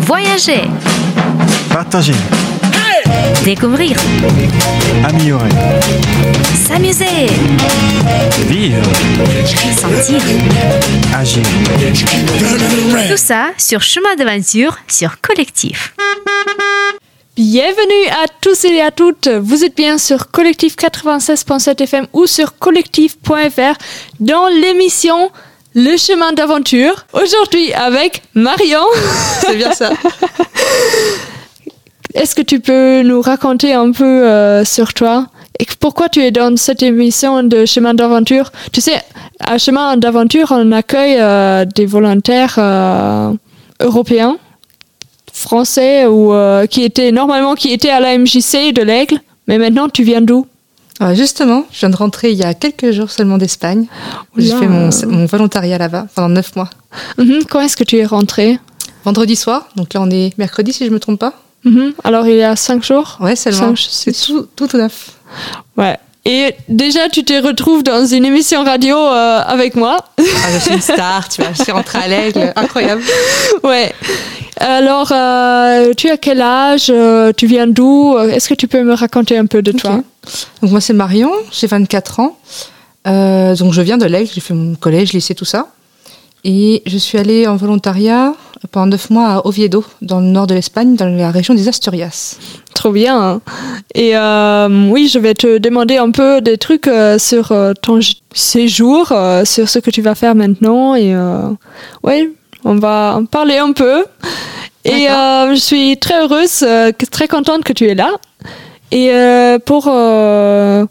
Voyager, Partager, découvrir, améliorer, s'amuser, vivre, sentir. agir. Tout ça sur Chemin d'aventure sur Collectif. Bienvenue à tous et à toutes. Vous êtes bien sur Collectif 96.7 FM ou sur collectif.fr dans l'émission Le chemin d'aventure. Aujourd'hui avec Marion. C'est bien ça. Est-ce que tu peux nous raconter un peu euh, sur toi et pourquoi tu es dans cette émission de chemin d'aventure? Tu sais, à chemin d'aventure, on accueille euh, des volontaires euh, européens, français ou qui étaient normalement qui étaient à la MJC de l'Aigle, mais maintenant tu viens d'où? Ah, justement, je viens de rentrer il y a quelques jours seulement d'Espagne. J'ai fait mon, mon volontariat là-bas pendant neuf mois. Mhm, Quand est-ce que tu es rentré? Vendredi soir, donc là on est mercredi si je me trompe pas. Mhm, Alors il y a cinq jours? Ouais, seulement. C'est tout, tout neuf. Ouais. Et déjà tu te retrouves dans une émission radio euh, avec moi. Ah, je suis une star, tu vois. Je suis rentrée à l'aigle, incroyable. Ouais. Alors, euh, tu as quel âge? Euh, Tu viens d'où? Est-ce que tu peux me raconter un peu de toi? Donc moi c'est Marion, j'ai 24 ans. Euh, donc je viens de l'aigle, j'ai fait mon collège, lycée, tout ça. Et je suis allée en volontariat pendant neuf mois à Oviedo, dans le nord de l'Espagne, dans la région des Asturias. Trop bien. hein. Et euh, oui, je vais te demander un peu des trucs euh, sur ton séjour, sur ce que tu vas faire maintenant. Et ouais, on va en parler un peu. Et je suis très heureuse, très contente que tu es là. Et euh, pour euh,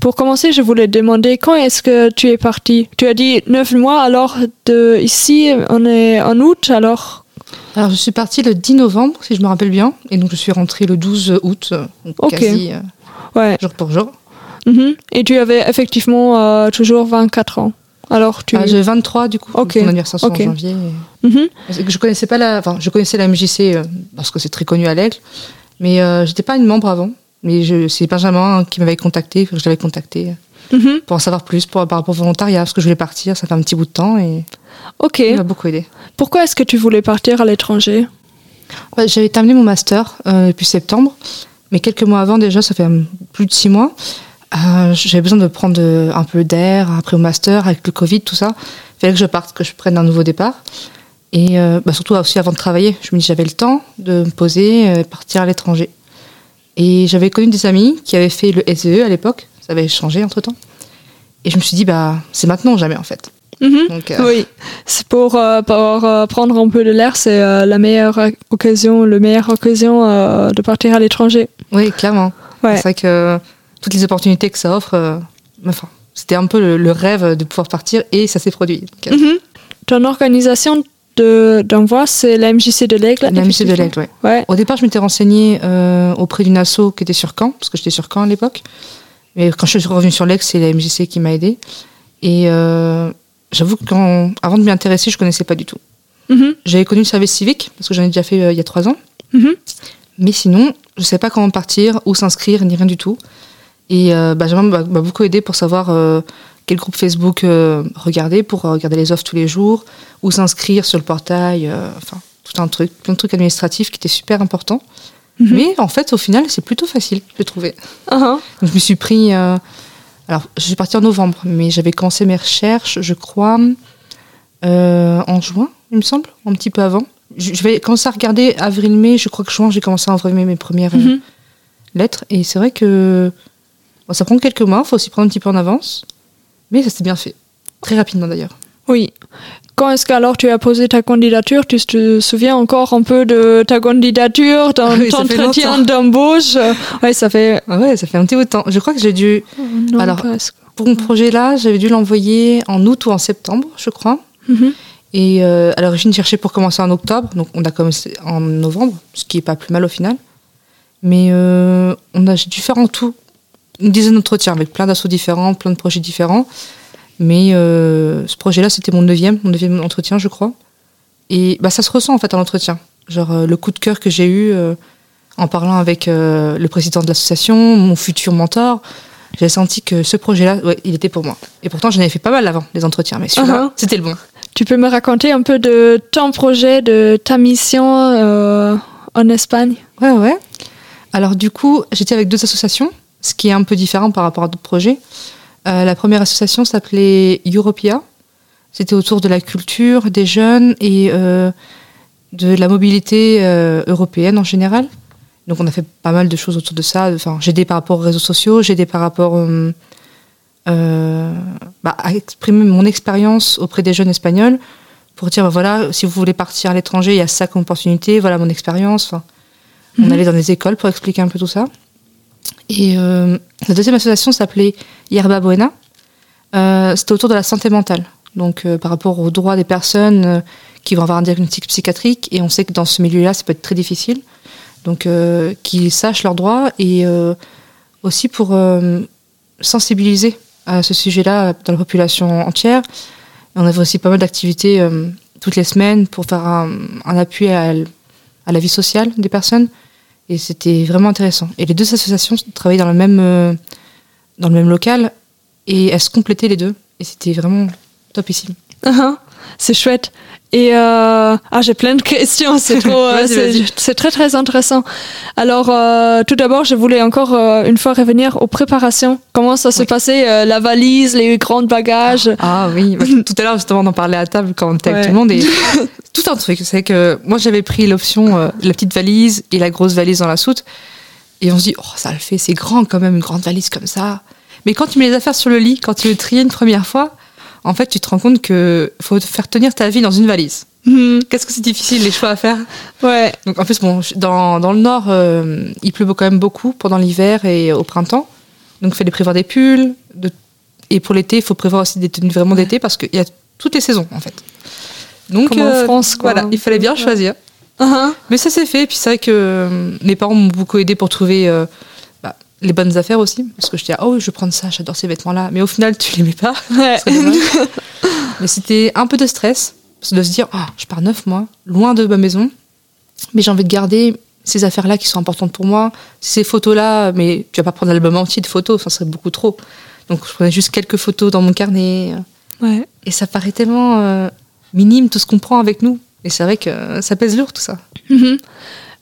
pour commencer, je voulais te demander quand est-ce que tu es parti? Tu as dit neuf mois, alors de ici, on est en août, alors? Alors, je suis partie le 10 novembre, si je me rappelle bien, et donc je suis rentrée le 12 août, euh, donc Ok. quasi euh, ouais. jour pour jour. Mhm. Et tu avais effectivement euh, toujours 24 ans. Alors tu. Ah, j'ai 23 du coup, Ok. mon anniversaire c'est Ok. en janvier. et- Mhm. Que Je connaissais pas la, enfin, je connaissais la MJC euh, parce que c'est très connu à l'Aigle, mais j'étais pas une membre avant. Mais je, c'est Benjamin qui m'avait contacté, que je l'avais contacté Mhm. pour en savoir plus pour, par rapport au volontariat, parce que je voulais partir, ça fait un petit bout de temps et Ok. il m'a beaucoup aidé. Pourquoi est-ce que tu voulais partir à l'étranger? Ouais, J'avais terminé mon master euh, depuis septembre, mais quelques mois avant déjà, ça fait euh, plus de six mois. euh, J'avais besoin de prendre euh, un peu d'air après mon master, avec le Covid, tout ça. Il fallait que je parte, que je prenne un nouveau départ. Et euh, bah, surtout aussi avant de travailler, je me dis j'avais le temps de me poser euh, et partir à l'étranger. Et j'avais connu des amis qui avaient fait le SEE à l'époque, ça avait changé entre temps. Et je me suis dit, bah, c'est maintenant ou jamais en fait. Mhm. Donc, euh, Oui. C'est pour, euh, pour euh, prendre un peu de l'air, c'est euh, la meilleure occasion, la meilleure occasion de partir à l'étranger. Oui, clairement. Ouais. C'est vrai que toutes les opportunités que ça offre, enfin, c'était un peu le, le rêve de pouvoir partir et ça s'est produit. Donc, Mhm. Ton organisation de- d'envoi, c'est la MJC de l'Aigle. La MJC de l'Aigle, ouais. Ouais. Au départ, je m'étais renseignée euh, auprès d'une asso qui était sur Caen, parce que j'étais sur Caen à l'époque. Mais quand je suis revenue sur l'Aigle, c'est la MJC qui m'a aidée. Et euh, j'avoue qu'avant de m'y intéresser, je connaissais pas du tout. Mhm. J'avais connu le service civique, parce que j'en ai déjà fait euh, il y a trois ans. Mhm. Mais sinon, je ne savais pas comment partir, où s'inscrire, ni rien du tout. Et Benjamin m'a beaucoup aidé pour savoir quel groupe Facebook euh, regarder, pour euh, regarder les offres tous les jours, où s'inscrire sur le portail, euh, enfin, tout un truc, plein de trucs administratifs qui étaient super importants. Mais en fait, au final, c'est plutôt facile. Ah, ah. Donc, je me suis pris. euh, alors, je suis partie en novembre, mais j'avais commencé mes recherches, je crois, en juin, il me semble, un petit peu avant. Je, je vais commencer à regarder avril-mai, je crois que juin, j'ai commencé à envoyer mes premières Mhm. lettres. Et c'est vrai que bon, ça prend quelques mois, il faut aussi prendre un petit peu en avance. Mais ça s'est bien fait. Très rapidement d'ailleurs. Oui. Quand est-ce qu'alors tu as posé ta candidature? Tu te souviens encore un peu de ta candidature, ton Ah oui, entretien d'embauche? Oui, ça fait. Ah ouais, ça fait un petit bout de temps. Je crois que j'ai dû. Non, Alors, presque. Pour mon projet-là, j'avais dû l'envoyer en août ou en septembre, je crois. Mhm. Et euh, à l'origine, je cherchais pour commencer en octobre, donc on a commencé en novembre, ce qui est pas plus mal au final. Mais euh, on a j'ai dû faire en tout une dizaine d'entretiens avec plein d'assauts différents, plein de projets différents. Mais euh, ce projet-là, c'était mon neuvième, mon neuvième entretien, je crois. Et bah, ça se ressent en fait à l'entretien. Genre euh, le coup de cœur que j'ai eu euh, en parlant avec le président de l'association, mon futur mentor. J'ai senti que ce projet-là, ouais, il était pour moi. Et pourtant, j'en avais fait pas mal avant, les entretiens, mais celui-là, Uh-huh. c'était le bon. Tu peux me raconter un peu de ton projet, de ta mission en Espagne? Ouais, ouais. Alors du coup, j'étais avec deux associations, ce qui est un peu différent par rapport à d'autres projets. Euh, la première association s'appelait Europia. C'était autour de la culture, des jeunes et euh, de la mobilité euh, européenne en général. Donc on a fait pas mal de choses autour de ça. Enfin, j'ai aidé par rapport aux réseaux sociaux, j'ai aidé par rapport bah, à exprimer mon expérience auprès des jeunes espagnols pour dire bah, voilà, si vous voulez partir à l'étranger, il y a ça comme opportunité, voilà mon expérience. Enfin, On allait dans des écoles pour expliquer un peu tout ça. Et euh, la deuxième association s'appelait Yerba Buena. Euh, C'était autour de la santé mentale. Donc euh, par rapport aux droits des personnes qui vont avoir un diagnostic psychiatrique. Et on sait que dans ce milieu-là, ça peut être très difficile. Donc qu'ils sachent leurs droits et aussi pour sensibiliser à ce sujet-là dans la population entière. On avait aussi pas mal d'activités toutes les semaines pour faire un, appui à la vie sociale des personnes. Et c'était vraiment intéressant. Et les deux associations travaillaient dans le même, euh, dans le même local et elles se complétaient les deux. Et c'était vraiment topissime. Ah, C'est chouette. Et euh, ah, j'ai plein de questions. C'est trop, euh, c'est très très intéressant. Alors, euh, tout d'abord, je voulais encore euh, une fois revenir aux préparations. Comment ça se Oui. passait La valise, les grands bagages? Ah oui, tout à l'heure justement on en parlait à table quand on était avec tout le monde et tout un truc, c'est que moi j'avais pris l'option la petite valise et la grosse valise dans la soute et on se dit oh ça le fait, c'est grand quand même une grande valise comme ça. Mais quand tu mets les affaires sur le lit, quand tu le tries une première fois, en fait tu te rends compte que faut faire tenir ta vie dans une valise. Hmm, Qu'est-ce que c'est difficile les choix à faire? ouais. Donc en plus bon dans, dans le nord euh, il pleut quand même beaucoup pendant l'hiver et au printemps. Donc il fallait prévoir des pulls de- et pour l'été il faut prévoir aussi des tenues vraiment d'été parce qu'il y a toutes les saisons en fait. Donc Comme en France, quoi. voilà, il fallait bien Ouais. choisir. Ah, Mais ça s'est fait et puis c'est vrai que euh, mes parents m'ont beaucoup aidé pour trouver euh, les bonnes affaires aussi parce que je disais ah oui je vais prendre ça j'adore ces vêtements là mais au final tu les mets pas. ouais. Mais c'était un peu de stress de se dire oh, je pars neuf mois loin de ma maison mais j'ai envie de garder ces affaires là qui sont importantes pour moi ces photos là mais tu vas pas prendre l'album entier de photos ça serait beaucoup trop donc je prenais juste quelques photos dans mon carnet ouais. et ça paraît tellement euh, minime tout ce qu'on prend avec nous et c'est vrai que ça pèse lourd tout ça Mhm.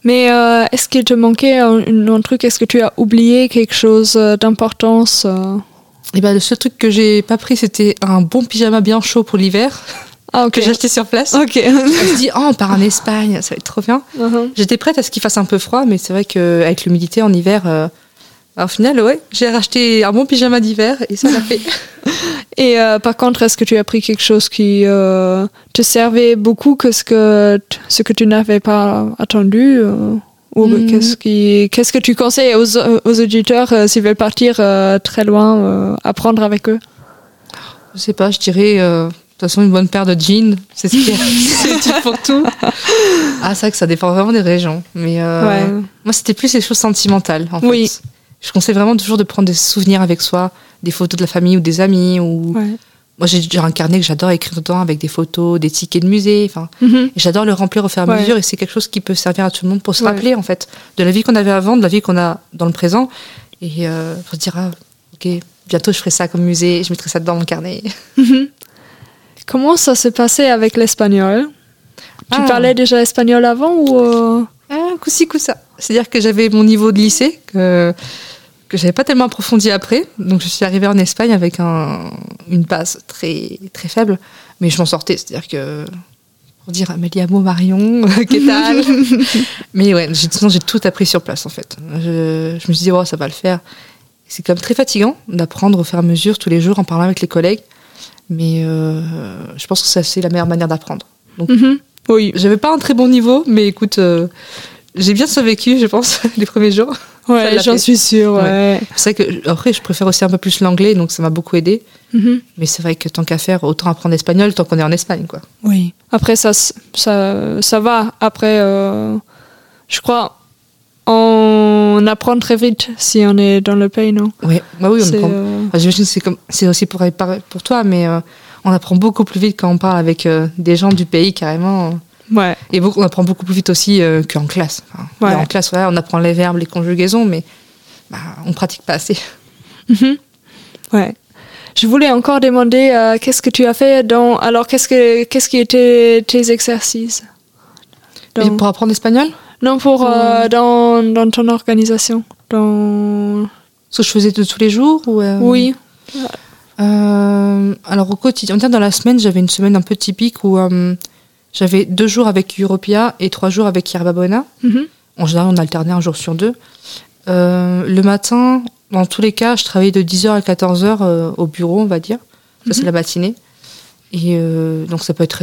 Mais euh, est-ce qu'il te manquait un, un truc? Est-ce que tu as oublié quelque chose euh, d'importance euh? Et ben le seul truc que j'ai pas pris c'était un bon pyjama bien chaud pour l'hiver. Ah, que j'ai acheté sur place. Ok. je me dit oh on part en Espagne ça va être trop bien. Mhm. J'étais prête à ce qu'il fasse un peu froid, mais c'est vrai qu'avec l'humidité en hiver, euh, au final, ouais, j'ai racheté un bon pyjama d'hiver et ça l'a fait. Et euh, par contre, est-ce que tu as pris quelque chose qui euh, te servait beaucoup que ce que, ce que tu n'avais pas attendu euh, Ou Mhm. qu'est-ce, qui, qu'est-ce que tu conseilles aux, aux auditeurs s'ils veulent partir très loin, apprendre avec eux? Je sais pas, je dirais, de toute façon, une bonne paire de jeans, c'est ce qui est utile pour tout. Ah, c'est vrai que ça dépend vraiment des régions, mais euh, Ouais. moi, c'était plus les choses sentimentales, en Oui. fait. Je conseille vraiment toujours de prendre des souvenirs avec soi, des photos de la famille ou des amis, ou Ouais. moi j'ai un carnet que j'adore écrire dedans avec des photos, des tickets de musée, enfin. Mhm. J'adore le remplir au fur et à Ouais. mesure et c'est quelque chose qui peut servir à tout le monde pour se Ouais. rappeler en fait de la vie qu'on avait avant, de la vie qu'on a dans le présent et euh, pour se dire ah, ok bientôt je ferai ça comme musée, je mettrai ça dans mon carnet. Comment ça s'est passé avec l'espagnol? Tu Ah. parlais déjà espagnol avant ou euh, Ah, coup-ci coup-ça. C'est-à-dire que j'avais mon niveau de lycée que que j'avais pas tellement approfondi après, donc je suis arrivée en Espagne avec un, une base très très faible, mais je m'en sortais. C'est-à-dire que pour dire Améliamo Marion, qu'est-ce Mais ouais, j'ai- sinon j'ai tout appris sur place en fait. Je, je me suis dit, oh, ça va le faire. C'est quand même très fatigant d'apprendre au fur et à mesure tous les jours en parlant avec les collègues. Mais euh, je pense que c'est la meilleure manière d'apprendre. mhm. Oui, J'avais pas un très bon niveau, mais écoute, euh, j'ai bien survécu, je pense, les premiers jours. Ouais, j'en suis sûre. Ouais. C'est vrai que, après, je préfère aussi un peu plus l'anglais, donc ça m'a beaucoup aidé. Mhm. Mais c'est vrai que tant qu'à faire, autant apprendre l'espagnol tant qu'on est en Espagne, quoi. Oui. Après, ça, ça, ça va. Après, euh, je crois, on apprend très vite si on est dans le pays, non? Ouais, bah oui, on apprend. euh, Enfin, J'imagine que c'est comme, c'est aussi pour, pour toi, mais euh, on apprend beaucoup plus vite quand on parle avec euh, des gens du pays, carrément. Ouais. Et beaucoup, on apprend beaucoup plus vite aussi euh, qu'en classe. Enfin, Ouais. En classe, ouais, on apprend les verbes, les conjugaisons, mais bah, on pratique pas assez. Mhm. Ouais. je voulais encore demander euh, qu'est-ce que tu as fait dans. Alors, qu'est-ce que qu'est-ce qui étaient tes exercices Dans- pour apprendre l'espagnol, Non, pour euh, dans, dans ton organisation. Dans... ce que je faisais de tous les jours ou, Oui. Alors au quotidien, dans la semaine, j'avais une semaine un peu typique où j'avais deux jours avec Europia et trois jours avec Yerba Buena. Mhm. En général, on alternait un jour sur deux. Euh, le matin, dans tous les cas, je travaillais de 10h à 14h euh, au bureau, on va dire. Ça, c'est la matinée. Et euh, donc, ça peut être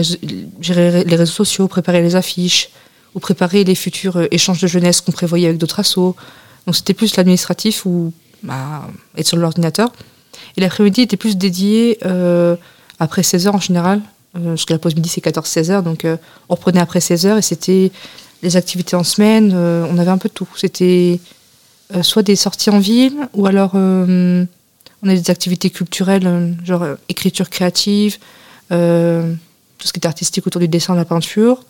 gérer les réseaux sociaux, préparer les affiches, ou préparer les futurs euh, échanges de jeunesse qu'on prévoyait avec d'autres assos. Donc, c'était plus l'administratif ou bah, être sur l'ordinateur. Et l'après-midi était plus dédié euh, après 16h en général, parce que la pause midi c'est 14-16h, donc euh, on reprenait après 16h et c'était les activités en semaine, euh, on avait un peu de tout. C'était euh, soit des sorties en ville, ou alors euh, on avait des activités culturelles, euh, genre euh, écriture créative, euh, tout ce qui était artistique autour du dessin, de la peinture,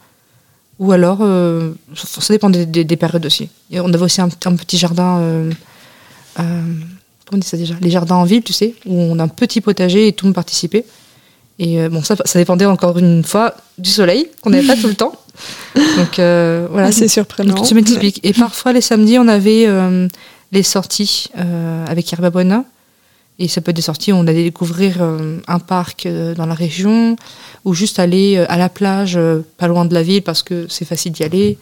ou alors, euh, ça dépend des, des- des périodes aussi. On avait aussi un, petit jardin, euh, euh, comment on dit ça déjà? Les jardins en ville, tu sais, où on a un petit potager et tout le monde participait. Et euh, bon, ça, ça dépendait encore une fois du soleil, qu'on n'avait pas tout le temps. Donc euh, voilà, c'est surprenant. donc, semaine typique. Et parfois, les samedis, on avait euh, les sorties euh, avec Yerba Buena. Et ça peut être des sorties où on allait découvrir un parc dans la région, ou juste aller à la plage, pas loin de la ville, parce que c'est facile d'y aller.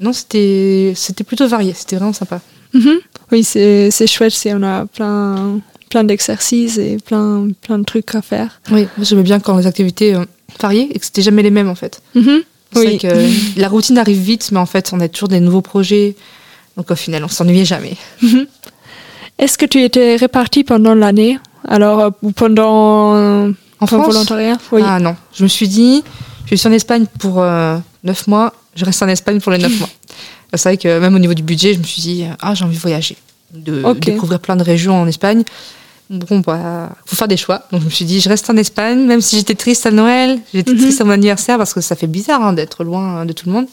Non, c'était plutôt varié, c'était vraiment sympa. Mhm. Oui, c'est chouette. On a plein, plein d'exercices et plein, plein de trucs à faire. Oui, j'aimais bien quand les activités euh, variaient et que c'était jamais les mêmes en fait. Oui. vrai que la routine arrive vite, mais en fait, on a toujours des nouveaux projets. Donc au final, on s'ennuyait jamais. Est-ce que tu étais réparti pendant l'année? Alors, euh, ou pendant euh, En France? volontariat? Oui. Ah non, je me suis dit, je suis en Espagne pour euh, 9 mois, je reste en Espagne pour les 9 mois. C'est vrai que même au niveau du budget, je me suis dit, ah j'ai envie de voyager, de découvrir plein de régions en Espagne. Bon, bah, faut faire des choix. Donc je me suis dit, je reste en Espagne, même si j'étais triste à Noël, j'étais Mhm. triste à mon anniversaire parce que ça fait bizarre hein, d'être loin de tout le monde.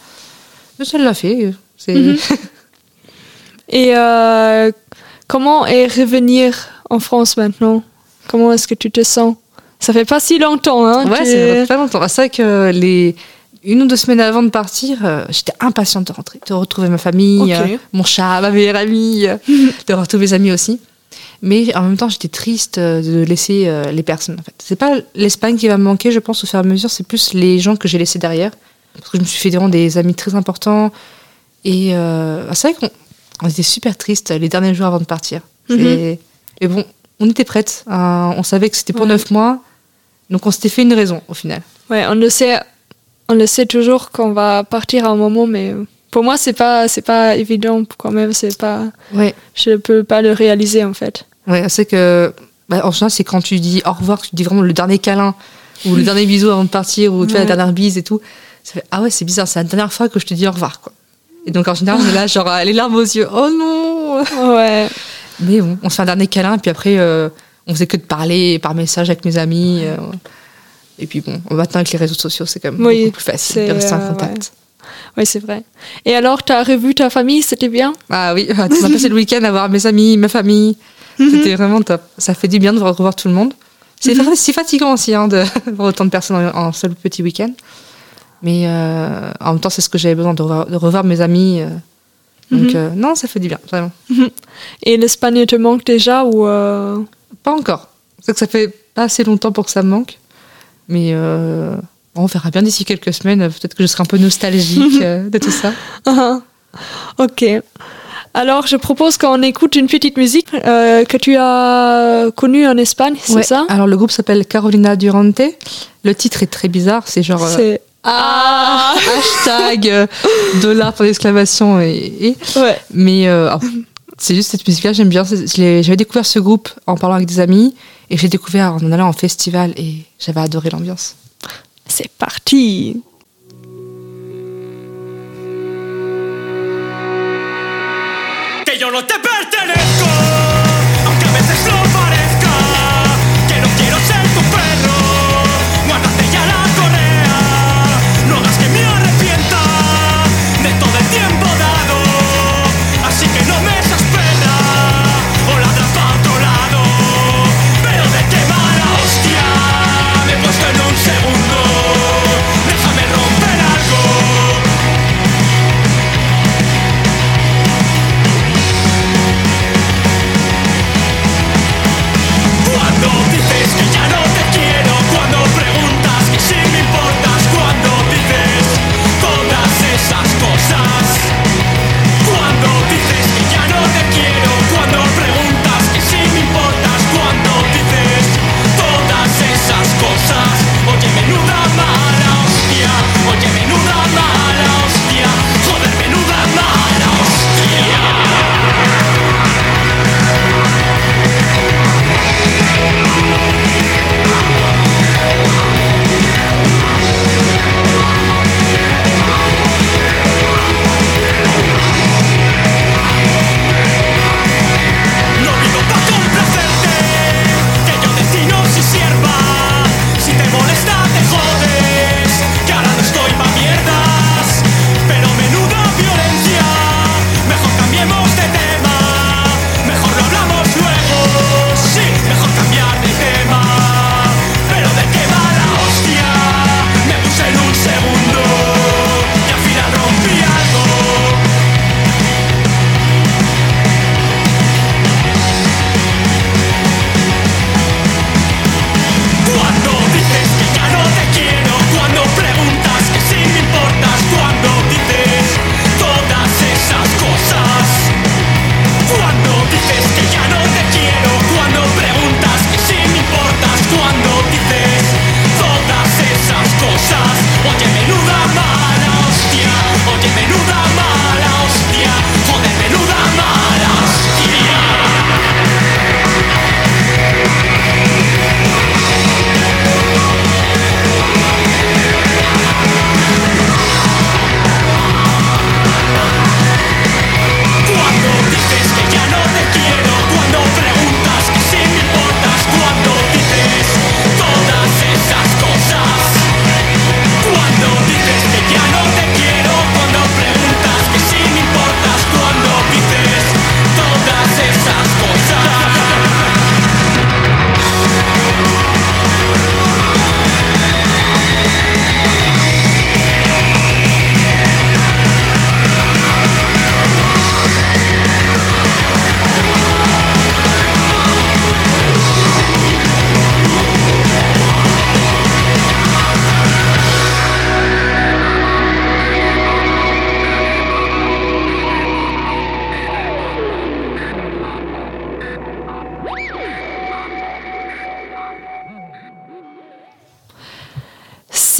Mais ça l'a fait. C'est... Mhm. Et euh, comment est revenir en France maintenant? Comment est-ce que tu te sens? Ça fait pas si longtemps, hein Ouais, tu- c'est pas longtemps. C'est vrai que les une ou deux semaines avant de partir, euh, j'étais impatiente de rentrer, de retrouver ma famille, euh, mon chat, ma meilleure amie, de retrouver mes amis aussi. Mais en même temps, j'étais triste euh, de laisser euh, les personnes. En fait, c'est pas l'Espagne qui va me manquer, je pense, au fur et à mesure. C'est plus les gens que j'ai laissés derrière, parce que je me suis fait vraiment des amis très importants. Et euh, c'est vrai qu'on on était super tristes les derniers jours avant de partir. Mhm. Et, et bon, on était prêtes. hein, on savait que c'était pour Ouais. neuf mois. Donc on s'était fait une raison au final. Ouais, on le sait, on le sait toujours qu'on va partir à un moment, mais pour moi c'est pas c'est pas évident quand même. C'est pas, Ouais, je peux pas le réaliser en fait. Ouais c'est que bah, en général c'est quand tu dis au revoir, que tu dis vraiment le dernier câlin ou le dernier bisou avant de partir ou tu fais la Ouais. dernière bise et tout. Ça fait, ah ouais c'est bizarre, c'est la dernière fois que je te dis au revoir quoi. Et donc en général on est là genre les larmes aux yeux, oh non. Ouais, Mais bon, on se fait un dernier câlin et puis après euh, on faisait que de parler par message avec mes amis. euh, et puis bon, maintenant avec les réseaux sociaux c'est quand même Oui, beaucoup plus facile de rester en euh, contact. ouais c'est vrai. Et alors, tu as revu ta famille, c'était bien? Ah oui, on a passé le week-end à voir mes amis, ma famille. C'était vraiment top. Ça fait du bien de revoir tout le monde. C'est c'est fatigant aussi hein, de voir autant de personnes en, en seul petit week-end. Mais euh, en même temps, c'est ce que j'avais besoin de revoir, de revoir mes amis. euh. Donc Mhm. euh, non, ça fait du bien, vraiment. Et l'Espagne te manque déjà ou Pas encore. C'est que ça fait pas assez longtemps pour que ça me manque. Mais bon, on verra bien d'ici quelques semaines. Peut-être que je serai un peu nostalgique de tout ça. Ok. Alors, je propose qu'on écoute une petite musique euh, que tu as connue en Espagne, c'est Ouais. ça? Alors le groupe s'appelle Carolina Durante. Le titre est très bizarre. C'est genre... euh, C'est ah hashtag euh, dollar pour l'exclamation et, et- ouais. mais euh, c'est juste cette musique là j'aime bien j'avais découvert ce groupe en parlant avec des amis et j'ai découvert en allant en festival et j'avais adoré l'ambiance C'est parti. No te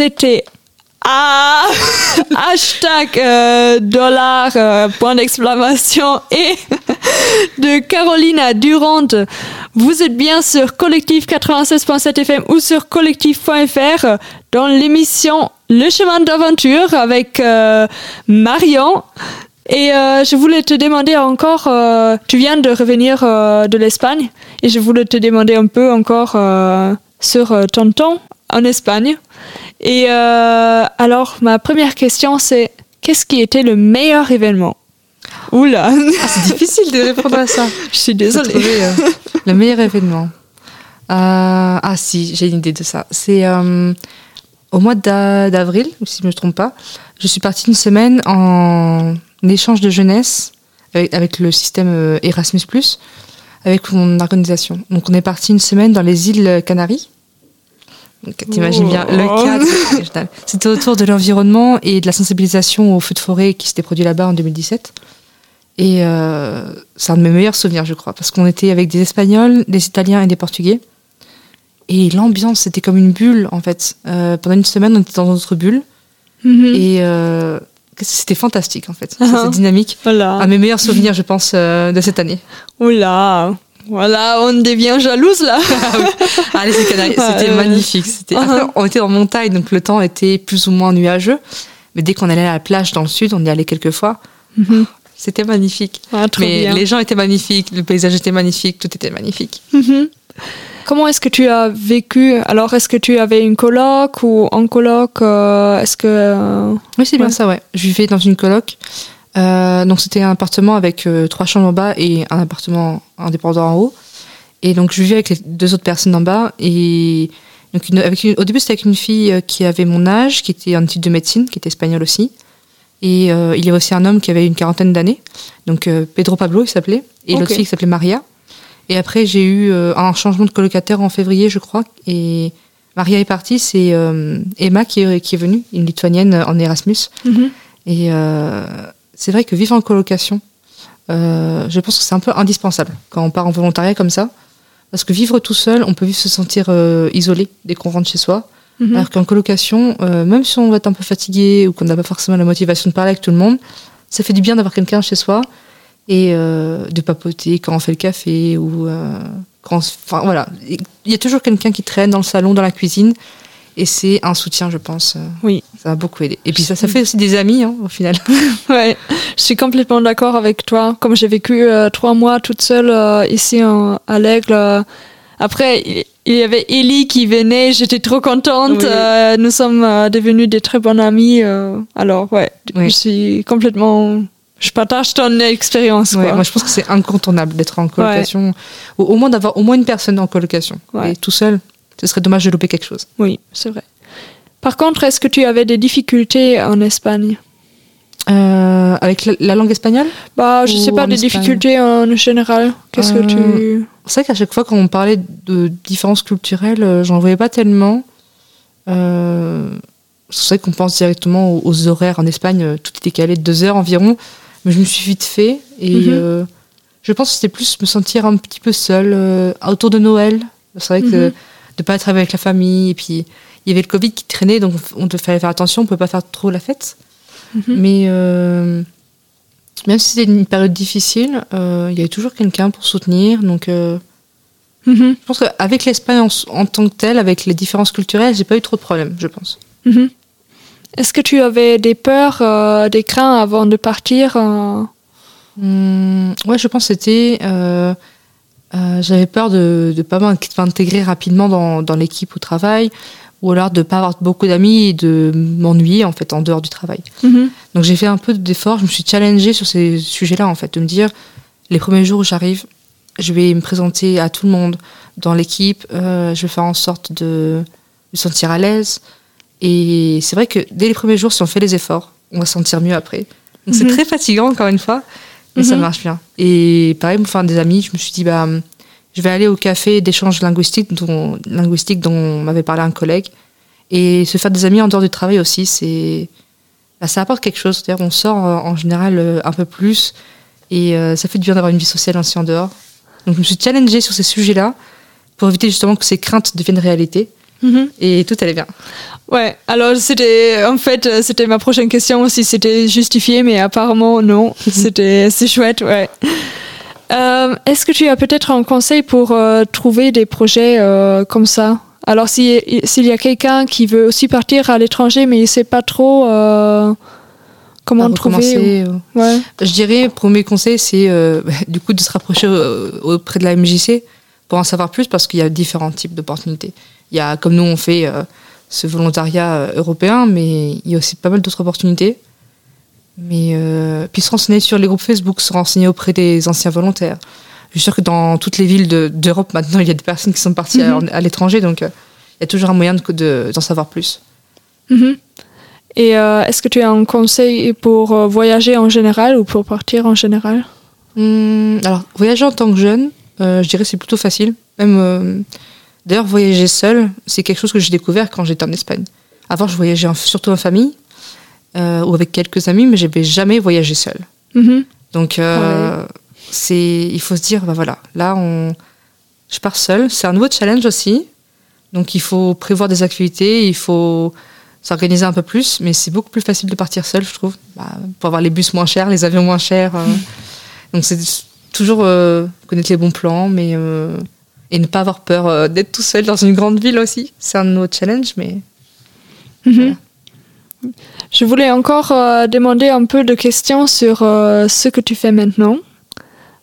c'était ah, hashtag euh, dollar, euh, point d'exclamation et de Carolina Durand. Vous êtes bien sur Collectif 96.7 FM ou sur collectif.fr dans l'émission Le chemin d'aventure avec euh, Marion. Et euh, je voulais te demander encore, tu viens de revenir de l'Espagne et je voulais te demander un peu encore sur ton temps en Espagne. Et euh, alors, ma première question, c'est qu'est-ce qui était le meilleur événement? Oula, Ah, c'est difficile de répondre à ça. je suis désolée. euh, le meilleur événement. Euh, ah si, j'ai une idée de ça. C'est au mois d'a- d'avril, si je ne me trompe pas, je suis partie une semaine en échange de jeunesse avec, avec le système Erasmus+, avec mon organisation. Donc on est parti une semaine dans les îles Canaries. Donc t'imagines bien le Oh. cadre. c'était autour de l'environnement et de la sensibilisation aux feux de forêt qui s'était produit là-bas en 2017. Et euh, c'est un de mes meilleurs souvenirs, je crois, parce qu'on était avec des Espagnols, des Italiens et des Portugais. Et l'ambiance, c'était comme une bulle, en fait. Euh, pendant une semaine, on était dans notre bulle. Mhm. Et euh, c'était fantastique, en fait. Ah. Cette dynamique. Voilà. Un de mes meilleurs souvenirs, je pense, euh, de cette année. Oula, voilà, on devient jalouse là. Allez, c'est Canaries. Ah, C'était magnifique. C'était... Après, on était en montagne, donc le temps était plus ou moins nuageux. Mais dès qu'on allait à la plage dans le sud, on y allait quelques fois. Mhm. C'était magnifique. Ah, trop Mais bien. les gens étaient magnifiques, le paysage était magnifique, tout était magnifique. Mhm. Comment est-ce que tu as vécu? Alors, est-ce que tu avais une coloc ou en coloc euh, Est-ce que euh, Oui, c'est bien ça, ouais. Je vivais dans une coloc. Euh, donc, c'était un appartement avec euh, trois chambres en bas et un appartement indépendant en haut. Et donc, je vivais avec les deux autres personnes en bas. Et donc, une- avec une- au début, c'était avec une fille euh, qui avait mon âge, qui était en études de médecine, qui était espagnole aussi. Et euh, il y avait aussi un homme qui avait une quarantaine d'années. Donc, Pedro Pablo, il s'appelait. Et Ok. l'autre fille qui s'appelait Maria. Et après, j'ai eu un changement de colocataire en février, je crois. Et Maria est partie. C'est Emma qui est, qui est venue, une lituanienne en Erasmus. Et euh, c'est vrai que vivre en colocation, euh, je pense que c'est un peu indispensable quand on part en volontariat comme ça. Parce que vivre tout seul, on peut vite se sentir euh, isolé dès qu'on rentre chez soi. Mhm. Alors qu'en colocation, euh, même si on va être un peu fatigué ou qu'on n'a pas forcément la motivation de parler avec tout le monde, ça fait du bien d'avoir quelqu'un chez soi et de papoter quand on fait le café ou quand on enfin voilà, il y a toujours quelqu'un qui traîne dans le salon, dans la cuisine et c'est un soutien, je pense. euh, Oui. Ça m'a beaucoup aidé. Et puis ça, ça fait aussi des amis hein, au final. Ouais, je suis complètement d'accord avec toi. Comme j'ai vécu euh, trois mois toute seule euh, ici en- à l'Aigle, euh, après il- y avait Ellie qui venait, j'étais trop contente. Oui. nous sommes devenus des très bonnes amies. euh, alors ouais, Oui. je suis complètement, je partage ton expérience. Ouais, moi, je pense que c'est incontournable d'être en colocation, ou au moins d'avoir au moins une personne en colocation. Ouais. Et tout seul, ce serait dommage de louper quelque chose. Oui, c'est vrai. Par contre, est-ce que tu avais des difficultés en Espagne? Euh, avec la, la langue espagnole? Bah, je Ou sais pas, des Espagne? difficultés en général. Qu'est-ce que Euh, tu. C'est vrai qu'à chaque fois quand on parlait de différences culturelles, euh, j'en voyais pas tellement. Euh, c'est vrai qu'on pense directement aux, aux horaires en Espagne, euh, tout est décalé de deux heures environ, mais je me suis vite fait et Mhm. euh, je pense que c'était plus me sentir un petit peu seule euh, autour de Noël. C'est vrai que Mhm. De pas être avec la famille et puis il y avait le Covid qui traînait donc on devait faire attention, on pouvait pas faire trop la fête. Mhm. Mais euh, même si c'était une période difficile, euh, il y avait toujours quelqu'un pour soutenir. Donc, euh, Mhm, je pense qu'avec l'Espagne en, tant que telle, avec les différences culturelles, j'ai pas eu trop de problèmes, je pense. mhm. Est-ce que tu avais des peurs, des craints avant de partir Hum, ouais, je pense que c'était. Euh, J'avais peur de ne pas m'int- m'intégrer rapidement dans, dans l'équipe au travail, ou alors de pas avoir beaucoup d'amis et de m'ennuyer en fait en dehors du travail. mhm, Donc j'ai fait un peu d'efforts, je me suis challengée sur ces sujets-là en fait, de me dire les premiers jours où j'arrive, je vais me présenter à tout le monde dans l'équipe, euh, je vais faire en sorte de me sentir à l'aise. Et c'est vrai que dès les premiers jours, si on fait les efforts, on va se sentir mieux après. Donc c'est Mhm. très fatigant encore une fois, mais ça Mhm. marche bien. Et pareil, pour faire des amis, je me suis dit bah je vais aller au café d'échange linguistique dont, linguistique dont m'avait parlé un collègue. Et se faire des amis en dehors du travail aussi, c'est bah, ça apporte quelque chose. C'est-à-dire, on sort euh, en général euh, un peu plus et euh, ça fait du bien d'avoir une vie sociale ainsi en dehors. Donc, je me suis challengée sur ces sujets-là pour éviter justement que ces craintes deviennent réalité. Mhm. Et tout allait bien. Ouais, alors c'était en fait euh, c'était ma prochaine question si c'était justifié, mais apparemment non. c'était c'est chouette, ouais. Euh, Est-ce que tu as peut-être un conseil pour euh, trouver des projets euh, comme ça? Alors si- s'il y a quelqu'un qui veut aussi partir à l'étranger, mais il sait pas trop comment trouver. ou- Ouais. Je dirais, premier conseil, c'est du coup de se rapprocher auprès de la MJC pour en savoir plus parce qu'il y a différents types d'opportunités. Il y a, comme nous, on fait euh, ce volontariat euh, européen, mais il y a aussi pas mal d'autres opportunités. Mais euh, puis se renseigner sur les groupes Facebook, se renseigner auprès des anciens volontaires. Je suis sûre que dans toutes les villes de- d'Europe maintenant, il y a des personnes qui sont parties à- à, l'étranger, donc euh, il y a toujours un moyen de- de- d'en savoir plus. Mhm. Et euh, est-ce que tu as un conseil pour voyager en général ou pour partir en général? Hum, alors, voyager en tant que jeune, je dirais c'est plutôt facile. Même, d'ailleurs, voyager seul, c'est quelque chose que j'ai découvert quand j'étais en Espagne. Avant, je voyageais en- surtout en famille euh, ou avec quelques amis, mais j'avais jamais voyagé seul. Mhm. Donc, euh, c'est, il faut se dire, bah voilà, là, on, je pars seul. C'est un nouveau challenge aussi. Donc, il faut prévoir des activités, il faut s'organiser un peu plus, mais c'est beaucoup plus facile de partir seul, je trouve, bah, pour avoir les bus moins chers, les avions moins chers. euh. Donc, c'est toujours connaître les bons plans, mais et ne pas avoir peur euh, d'être tout seul dans une grande ville aussi. C'est un autre challenge, mais Mhm. Je voulais encore euh, demander un peu de questions sur euh, ce que tu fais maintenant.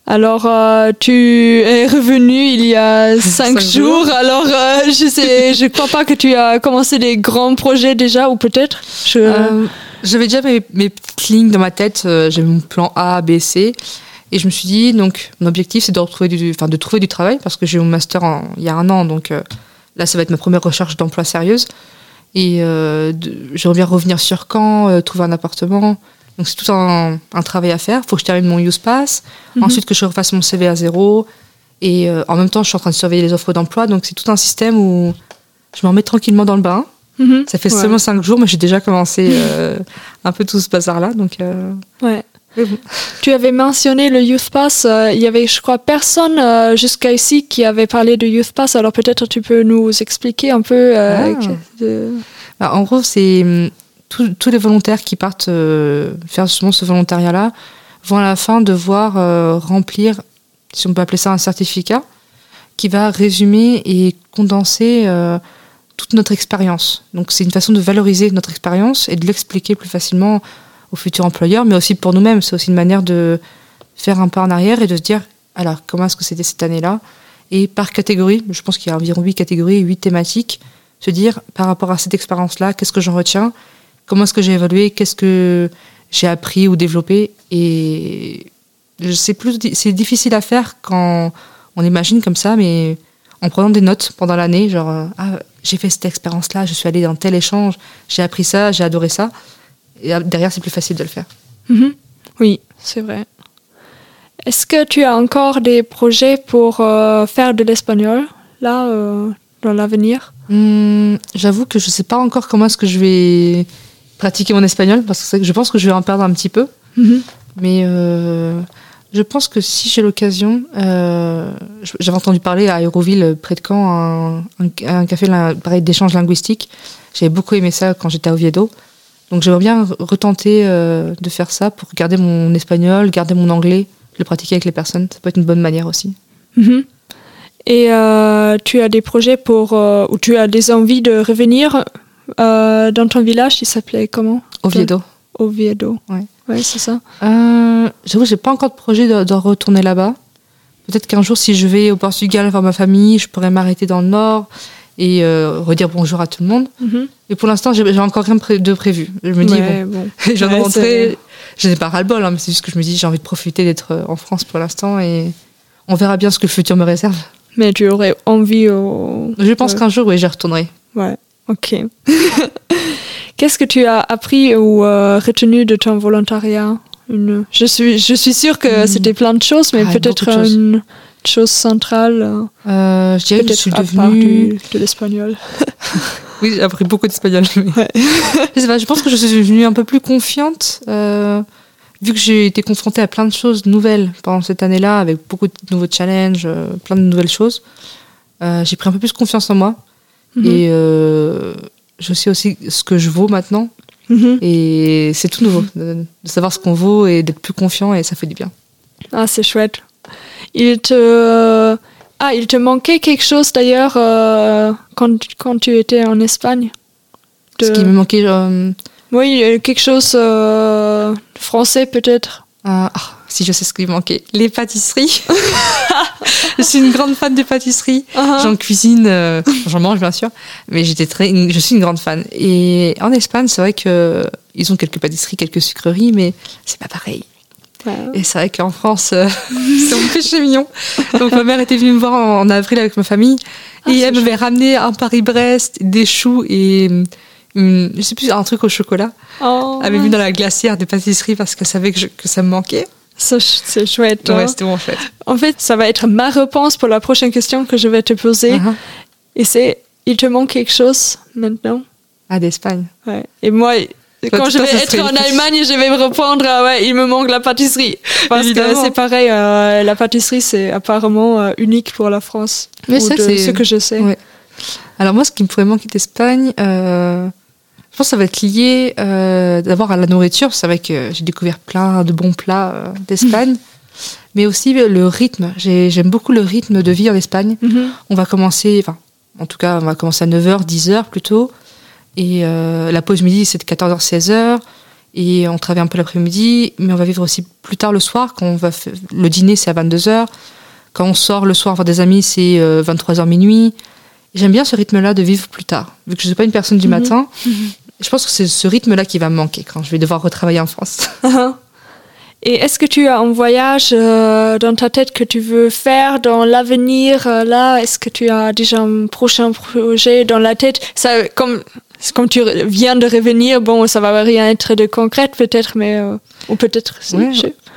Alors, euh, tu es revenu il y a cinq Cinq jours. jours. Alors, je sais, je crois pas que tu as commencé des grands projets déjà, ou peut-être. Je... J'avais déjà mes, mes petites lignes dans ma tête. J'avais mon plan A, B, C. Et je me suis dit, donc, mon objectif, c'est de, retrouver du, enfin, de trouver du travail parce que j'ai eu mon master en- il y a un an. Donc euh, là, ça va être ma première recherche d'emploi sérieuse. Et euh, j'aimerais bien revenir sur Caen, euh, trouver un appartement. Donc c'est tout un, un travail à faire. Il faut que je termine mon use pass. Ensuite, que je refasse mon CV à zéro. Et euh, en même temps, je suis en train de surveiller les offres d'emploi. Donc c'est tout un système où je me remets tranquillement dans le bain. Mhm. Ça fait Ouais. seulement cinq jours, mais j'ai déjà commencé un peu tout ce bazar-là. Donc, Ouais. Tu avais mentionné le Youth Pass. euh, il y avait, je crois, personne euh, jusqu'à ici qui avait parlé de Youth Pass. Alors peut-être tu peux nous expliquer un peu. euh, Ah. de- Bah, en gros, c'est hum, tous les volontaires qui partent euh, faire justement ce volontariat-là vont à la fin devoir remplir, si on peut appeler ça un certificat, qui va résumer et condenser toute notre expérience. Donc c'est une façon de valoriser notre expérience et de l'expliquer plus facilement aux futurs employeurs, mais aussi pour nous-mêmes. C'est aussi une manière de faire un pas en arrière et de se dire, alors comment est-ce que c'était cette année-là? Et par catégorie, je pense qu'il y a environ huit catégories, huit thématiques, se dire par rapport à cette expérience-là, qu'est-ce que j'en retiens? Comment est-ce que j'ai évolué? Qu'est-ce que j'ai appris ou développé? Et sais plus, c'est difficile à faire quand on imagine comme ça, mais en prenant des notes pendant l'année, genre ah j'ai fait cette expérience-là, je suis allée dans tel échange, j'ai appris ça, j'ai adoré ça. Et euh, derrière, c'est plus facile de le faire. Mhm. Oui, c'est vrai. Est-ce que tu as encore des projets pour euh, faire de l'espagnol, là, euh, dans l'avenir? Hum, J'avoue que je sais pas encore comment est-ce que je vais pratiquer mon espagnol parce que je pense que je vais en perdre un petit peu. Mhm. Mais euh, je pense que si j'ai l'occasion, euh, j'avais entendu parler à Aéroville, près de Caen, un, un, un café pareil d'échange linguistique. J'avais beaucoup aimé ça quand j'étais à Oviedo. Donc j'aimerais bien re- retenter euh, de faire ça pour garder mon espagnol, garder mon anglais, le pratiquer avec les personnes. Ça peut être une bonne manière aussi. Mhm. Et euh, tu as des projets pour, euh, ou tu as des envies de revenir dans ton village, il s'appelait comment? Oviedo. Oviedo. Ouais. Ouais, c'est ça. J'avoue, j'ai pas encore de projet de, de retourner là-bas. Peut-être qu'un jour, si je vais au Portugal voir ma famille, je pourrais m'arrêter dans le nord et euh, redire bonjour à tout le monde. Mhm. Mais pour l'instant, j'ai encore rien de pré- de prévu. Je me dis, Ouais, bon, bon. je Ouais, rentrer. Je n'ai pas ras-le-bol, hein, mais c'est juste que je me dis, j'ai envie de profiter d'être euh, en France pour l'instant et on verra bien ce que le futur me réserve. Mais tu aurais envie au... Je pense qu'un jour, oui, j'y retournerai. Ouais, ok. Qu'est-ce que tu as appris ou euh, retenu de ton volontariat? Une... je, suis, je suis sûre que Hmm. c'était plein de choses, mais Ah, peut-être chose centrale, euh, Euh, je dirais que je suis devenue. du- de l'espagnol. Oui, j'ai appris beaucoup d'espagnol. mais- Ouais. je, sais pas, je pense que je suis devenue un peu plus confiante, euh, vu que j'ai été confrontée à plein de choses nouvelles pendant cette année-là, avec beaucoup de nouveaux challenges, euh, plein de nouvelles choses. Euh, j'ai pris un peu plus confiance en moi. Mhm. Et je sais aussi ce que je vaux maintenant. Mhm. Et c'est tout nouveau de, de savoir ce qu'on vaut et d'être plus confiant et ça fait du bien. Ah, c'est chouette. Il te... Ah, il te manquait quelque chose d'ailleurs euh, quand, quand tu étais en Espagne De- Ce qui me manquait, euh, Oui, euh, quelque chose euh, français peut-être. ah, si je sais ce qui me manquait, les pâtisseries. je suis une grande fan des pâtisseries. Ah, J'en cuisine, euh, j'en mange bien sûr, mais j'étais très, je suis une grande fan. Et en Espagne, c'est vrai que ils ont quelques pâtisseries, quelques sucreries, mais c'est pas pareil. Ouais. Et c'est vrai qu'en France, euh, c'est mon péché mignon. Donc ma mère était venue me voir en, en avril avec ma famille Ah, et elle m'avait ramené un Paris-Brest, des choux et une, je sais plus un truc au chocolat. Oh, Elle avait mis dans la glacière des pâtisseries parce qu'elle savait que, je- que ça me manquait. c'est chouette. Ouais, hein. c'était bon fait. En fait, ça va être ma réponse pour la prochaine question que je vais te poser. Uh-huh. Et c'est, il te manque quelque chose maintenant? Ah, d'Espagne. Ouais. Et moi, quand toi, je vais être en. Allemagne, je vais me répondre, ah ouais, il me manque la pâtisserie. Parce Évidemment. que c'est pareil, euh, la pâtisserie, c'est apparemment euh, unique pour la France. Mais ça, c'est- ce que je sais. Ouais. Alors moi, ce qui me pourrait manquer d'Espagne, euh, je pense que ça va être lié d'abord à la nourriture. C'est vrai que j'ai découvert plein de bons plats d'Espagne, mais aussi le rythme. J'ai- J'aime beaucoup le rythme de vie en Espagne. Mhm. On va commencer, enfin, en tout cas, on va commencer à 9h, 10h plutôt. Et euh, la pause midi, c'est de 14h, 16h. Et on travaille un peu l'après-midi, mais on va vivre aussi plus tard le soir. Quand on va le dîner, c'est à 22h. Quand on sort le soir voir des amis, c'est euh, 23h minuit. Et J'aime bien ce rythme-là de vivre plus tard. Vu que je ne suis pas une personne du Mhm. matin, je pense que c'est ce rythme-là qui va me manquer quand je vais devoir retravailler en France. Et est-ce que tu as un voyage euh, dans ta tête que tu veux faire dans l'avenir euh, là? Est-ce que tu as déjà un prochain projet dans la tête? Ça, comme comme tu viens de revenir, bon, ça va rien être de concret peut-être, mais euh, ou peut-être. Ouais,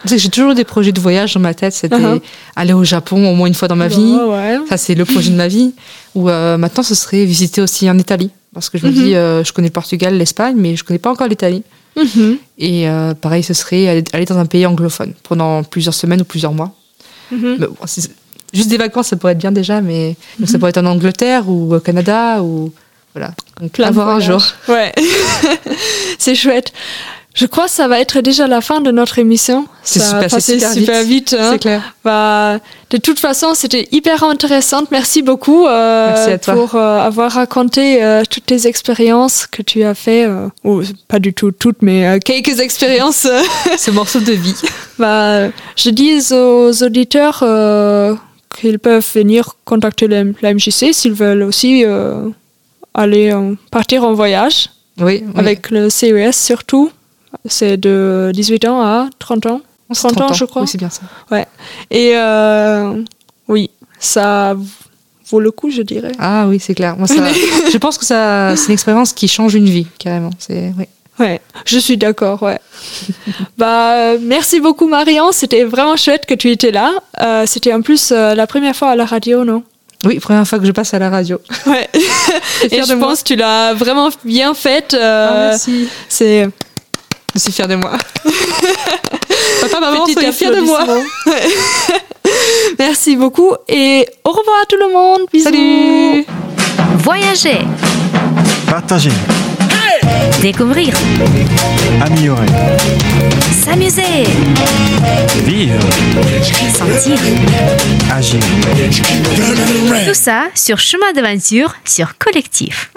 J'ai toujours des projets de voyage dans ma tête. C'était Uh-huh. aller au Japon au moins une fois dans ma vie. Ouais. Ça, c'est le projet de ma vie. Ou euh, maintenant, ce serait visiter aussi en Italie. Parce que je me dis, euh, je connais le Portugal, l'Espagne, mais je connais pas encore l'Italie. Mhm. Et pareil, ce serait aller, aller dans un pays anglophone pendant plusieurs semaines ou plusieurs mois. Mhm. Mais bon, c'est- juste des vacances, ça pourrait être bien déjà, mais donc ça pourrait être en Angleterre ou au Canada ou voilà. Donc, Plein à voir un voyages. jour. Ouais, c'est chouette. Je crois que ça va être déjà la fin de notre émission. C'est super- passé super super vite. hein. C'est clair. Bah, de toute façon, c'était hyper intéressant. Merci beaucoup euh, Merci à toi. pour euh, avoir raconté euh, toutes tes expériences que tu as fait. ou pas du tout toutes, mais quelques expériences. Ce morceau de vie. bah, je dis aux auditeurs qu'ils peuvent venir contacter la, MJC s'ils veulent aussi aller en- partir en voyage Oui. oui. avec le CES surtout. C'est de 18 ans à 30 ans. C'est 30 ans, je crois. Oui, c'est bien ça. Et euh, oui, ça vaut le coup, je dirais. Ah oui, c'est clair. Moi, ça, je pense que ça, c'est une expérience qui change une vie, carrément. C'est, oui. Ouais, je suis d'accord, ouais. bah, euh, merci beaucoup, Marion. C'était vraiment chouette que tu étais là. Euh, C'était en plus euh, la première fois à la radio, non? Oui, première fois que je passe à la radio. Ouais. Et je de moi. pense que tu l'as vraiment bien faite. euh, Ah, merci. C'est Je suis fière de moi. Papa, maman, soyez fiers de moi. Merci beaucoup et au revoir à tout le monde. Bisous. Salut. Voyager, Partager. Découvrir, Améliorer. s'amuser, Vivre. sentir. Agir. Tout ça sur Chemin d'aventure sur Collectif.